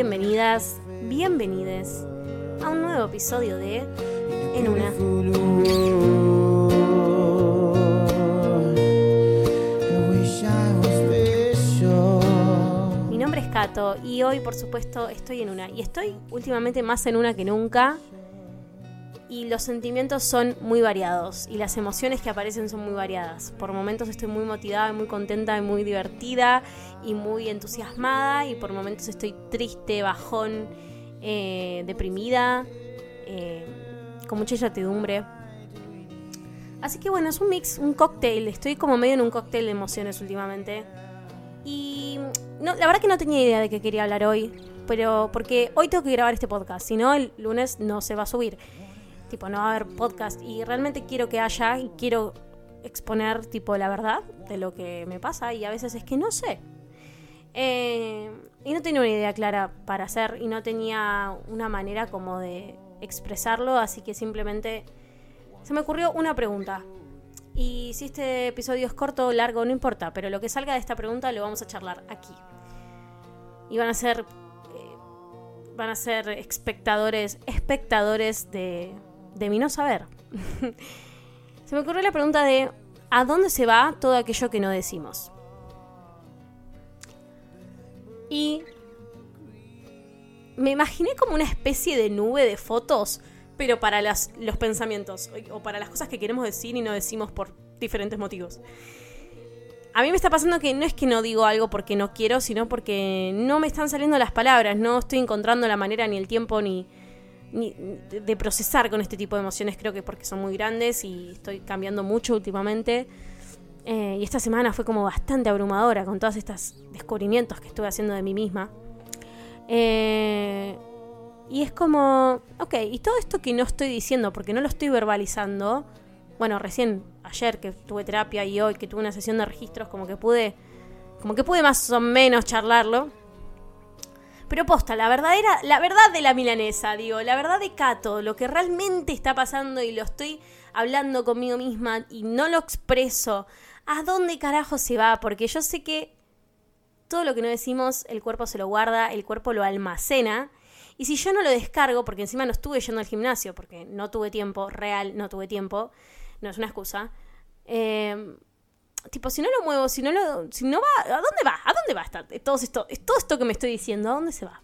bienvenidas, bienvenides a un nuevo episodio de En una. Mi nombre es Kato y hoy por supuesto estoy en una. Y estoy últimamente más en una que nunca. Y los sentimientos son muy variados y las emociones que aparecen son muy variadas. Por momentos estoy muy motivada, muy contenta, y muy divertida y muy entusiasmada. Y por momentos estoy triste, bajón, eh, deprimida, eh, con mucha incertidumbre. Así que bueno, es un mix, un cóctel. Estoy como medio en un cóctel de emociones últimamente. Y no, la verdad que no tenía idea de qué quería hablar hoy. Pero porque hoy tengo que grabar este podcast. Si no, el lunes no se va a subir. Tipo, no va a haber podcast. Y realmente quiero que haya y quiero exponer, tipo, la verdad de lo que me pasa. Y a veces es que no sé. Eh, y no tenía una idea clara para hacer. Y no tenía una manera como de expresarlo. Así que simplemente se me ocurrió una pregunta. Y si este episodio es corto o largo, no importa, pero lo que salga de esta pregunta lo vamos a charlar aquí. Y van a ser. eh, van a ser espectadores. espectadores de. De mi no saber. se me ocurrió la pregunta de. ¿A dónde se va todo aquello que no decimos? Y. Me imaginé como una especie de nube de fotos pero para las, los pensamientos o para las cosas que queremos decir y no decimos por diferentes motivos. A mí me está pasando que no es que no digo algo porque no quiero, sino porque no me están saliendo las palabras, no estoy encontrando la manera ni el tiempo ni, de procesar con este tipo de emociones, creo que porque son muy grandes y estoy cambiando mucho últimamente. Eh, y esta semana fue como bastante abrumadora con todos estos descubrimientos que estuve haciendo de mí misma. Eh, y es como, ok, y todo esto que no estoy diciendo, porque no lo estoy verbalizando, bueno, recién ayer que tuve terapia y hoy que tuve una sesión de registros, como que pude, como que pude más o menos charlarlo. Pero posta, la verdadera, la verdad de la milanesa, digo, la verdad de Cato, lo que realmente está pasando y lo estoy hablando conmigo misma y no lo expreso, ¿a dónde carajo se va? Porque yo sé que todo lo que no decimos, el cuerpo se lo guarda, el cuerpo lo almacena. Y si yo no lo descargo, porque encima no estuve yendo al gimnasio, porque no tuve tiempo, real, no tuve tiempo, no es una excusa. eh, tipo, si no lo muevo, si no lo. Si no va. ¿A dónde va? ¿A dónde va esta- todo esto, todo esto que me estoy diciendo? ¿A dónde se va?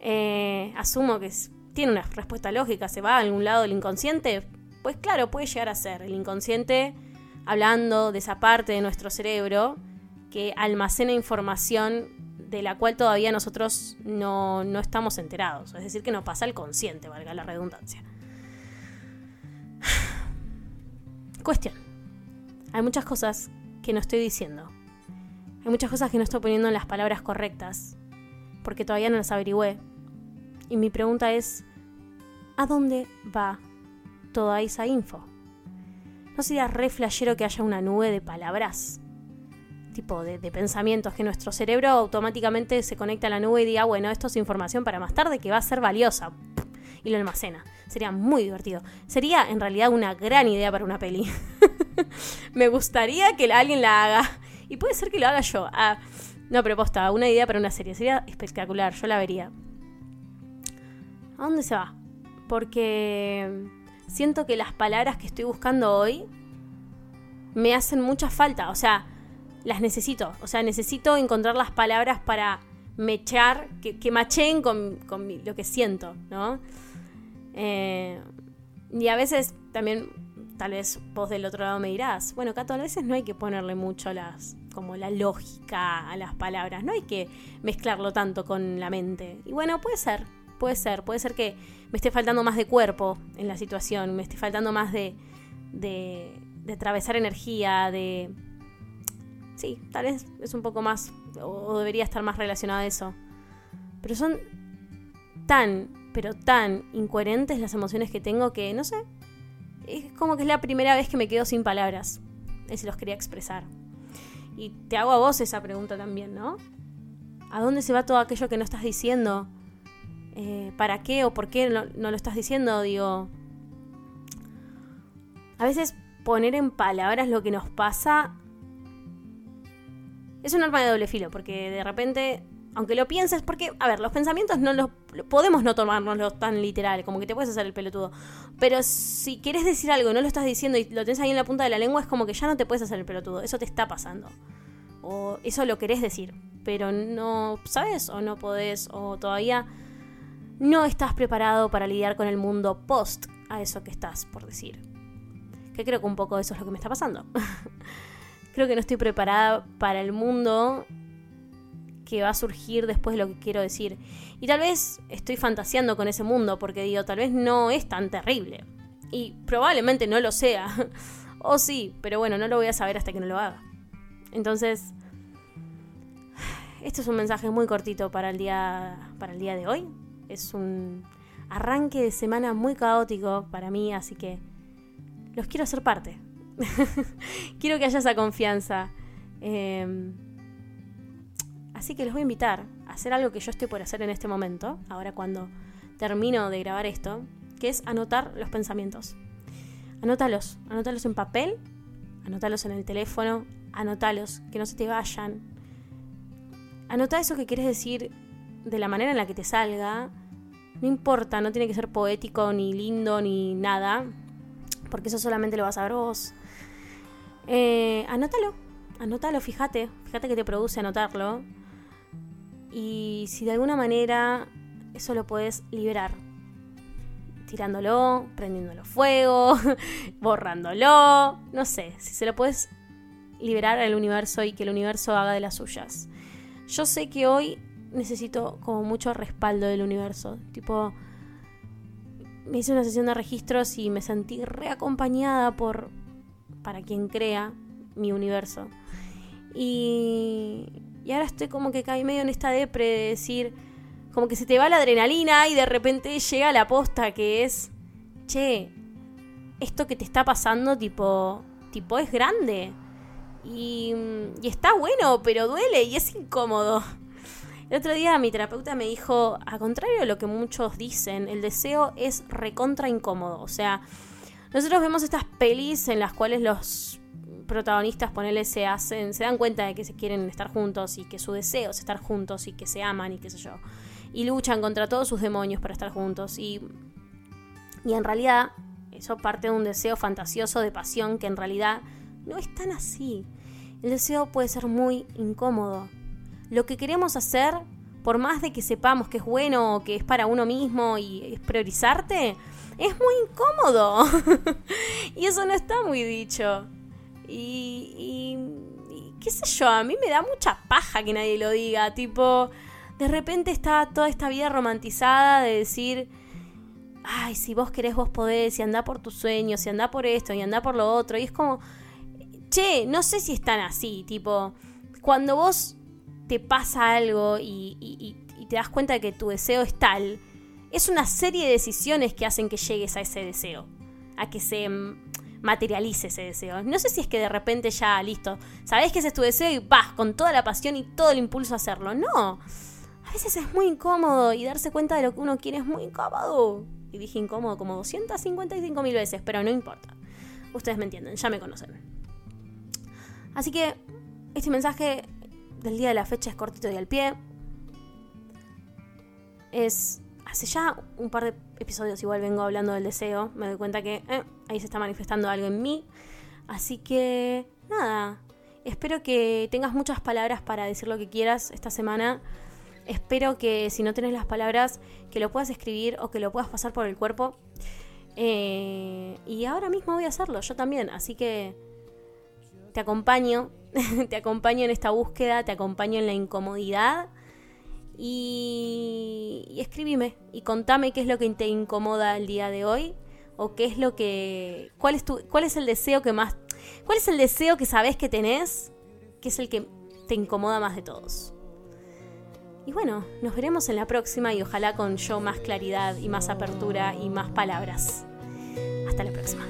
Eh, asumo que tiene una respuesta lógica, se va a algún lado del inconsciente. Pues claro, puede llegar a ser. El inconsciente, hablando de esa parte de nuestro cerebro que almacena información de la cual todavía nosotros no, no estamos enterados. Es decir, que nos pasa al consciente, valga la redundancia. Cuestión. Hay muchas cosas que no estoy diciendo. Hay muchas cosas que no estoy poniendo en las palabras correctas. Porque todavía no las averigüé. Y mi pregunta es, ¿a dónde va toda esa info? ¿No sería re flashero que haya una nube de palabras? tipo de, de pensamientos, que nuestro cerebro automáticamente se conecta a la nube y diga, bueno, esto es información para más tarde que va a ser valiosa. Y lo almacena. Sería muy divertido. Sería en realidad una gran idea para una peli. Me gustaría que alguien la haga. Y puede ser que lo haga yo. Ah, no, pero posta, una idea para una serie. Sería espectacular, yo la vería. ¿A dónde se va? Porque siento que las palabras que estoy buscando hoy me hacen mucha falta. O sea, las necesito. O sea, necesito encontrar las palabras para mechar, que, que macheen con, con mi- lo que siento, ¿no? Eh, y a veces también, tal vez vos del otro lado me dirás, bueno, Cato, a veces no hay que ponerle mucho las, como la lógica a las palabras, no hay que mezclarlo tanto con la mente. Y bueno, puede ser, puede ser, puede ser que me esté faltando más de cuerpo en la situación, me esté faltando más de, de, de atravesar energía, de... Sí, tal vez es un poco más, o debería estar más relacionado a eso. Pero son tan, pero tan incoherentes las emociones que tengo que, no sé, es como que es la primera vez que me quedo sin palabras. Y los quería expresar. Y te hago a vos esa pregunta también, ¿no? ¿A dónde se va todo aquello que no estás diciendo? eh, para qué o por qué no, no lo estás diciendo, digo, a veces poner en palabras lo que nos pasa es un arma de doble filo, porque de repente, aunque lo pienses, porque, a ver, los pensamientos no los podemos no tomárnoslos tan literal, como que te puedes hacer el pelotudo. Pero si quieres decir algo y no lo estás diciendo y lo tenés ahí en la punta de la lengua, es como que ya no te puedes hacer el pelotudo. Eso te está pasando. O eso lo querés decir, pero no sabes o no podés o todavía no estás preparado para lidiar con el mundo post a eso que estás por decir. Que creo que un poco eso es lo que me está pasando. creo que no estoy preparada para el mundo que va a surgir después de lo que quiero decir. Y tal vez estoy fantaseando con ese mundo porque digo, tal vez no es tan terrible. Y probablemente no lo sea. o sí, pero bueno, no lo voy a saber hasta que no lo haga. Entonces, este es un mensaje muy cortito para el día, para el día de hoy. Es un arranque de semana muy caótico para mí, así que los quiero hacer parte. quiero que haya esa confianza. Eh, Así que los voy a invitar a hacer algo que yo estoy por hacer en este momento, ahora cuando termino de grabar esto, que es anotar los pensamientos. Anótalos, anótalos en papel, anótalos en el teléfono, anótalos, que no se te vayan. Anota eso que quieres decir de la manera en la que te salga. No importa, no tiene que ser poético, ni lindo, ni nada, porque eso solamente lo vas a ver vos. Eh, anótalo, anótalo, fíjate, fíjate que te produce anotarlo y si de alguna manera eso lo puedes liberar, tirándolo, prendiéndolo fuego, borrándolo, no sé, si se lo puedes liberar al universo y que el universo haga de las suyas. Yo sé que hoy necesito como mucho respaldo del universo, tipo me hice una sesión de registros y me sentí reacompañada por para quien crea mi universo. Y y ahora estoy como que caí medio en esta depre de decir, como que se te va la adrenalina y de repente llega la posta que es, che, esto que te está pasando tipo, tipo es grande. Y, y está bueno, pero duele y es incómodo. El otro día mi terapeuta me dijo, a contrario de lo que muchos dicen, el deseo es recontra incómodo. O sea, nosotros vemos estas pelis en las cuales los protagonistas, ponele, se hacen, se dan cuenta de que se quieren estar juntos y que su deseo es estar juntos y que se aman y qué sé yo. Y luchan contra todos sus demonios para estar juntos. Y, y en realidad, eso parte de un deseo fantasioso de pasión que en realidad no es tan así. El deseo puede ser muy incómodo. Lo que queremos hacer, por más de que sepamos que es bueno o que es para uno mismo y es priorizarte, es muy incómodo. y eso no está muy dicho. Y, qué sé yo, a mí me da mucha paja que nadie lo diga. Tipo, de repente está toda esta vida romantizada de decir, ay, si vos querés, vos podés, y anda por tus sueños, y anda por esto, y anda por lo otro. Y es como, che, no sé si están así. Tipo, cuando vos te pasa algo y, y te das cuenta de que tu deseo es tal, es una serie de decisiones que hacen que llegues a ese deseo. A que se materialice ese deseo. No sé si es que de repente ya, listo, sabes que ese es tu deseo y vas con toda la pasión y todo el impulso a hacerlo. No. A veces es muy incómodo y darse cuenta de lo que uno quiere es muy incómodo. Y dije incómodo como 255 mil veces, pero no importa. Ustedes me entienden, ya me conocen. Así que este mensaje del día de la fecha es cortito y al pie. Es hace ya un par de episodios igual vengo hablando del deseo. Me doy cuenta que eh, ahí se está manifestando algo en mí. Así que nada, espero que tengas muchas palabras para decir lo que quieras esta semana. Espero que si no tienes las palabras, que lo puedas escribir o que lo puedas pasar por el cuerpo. Eh, y ahora mismo voy a hacerlo, yo también. Así que te acompaño, te acompaño en esta búsqueda, te acompaño en la incomodidad y, y escribime y contame qué es lo que te incomoda el día de hoy o qué es lo que cuál es tu cuál es el deseo que más cuál es el deseo que sabes que tenés que es el que te incomoda más de todos. Y bueno, nos veremos en la próxima y ojalá con yo más claridad y más apertura y más palabras. Hasta la próxima.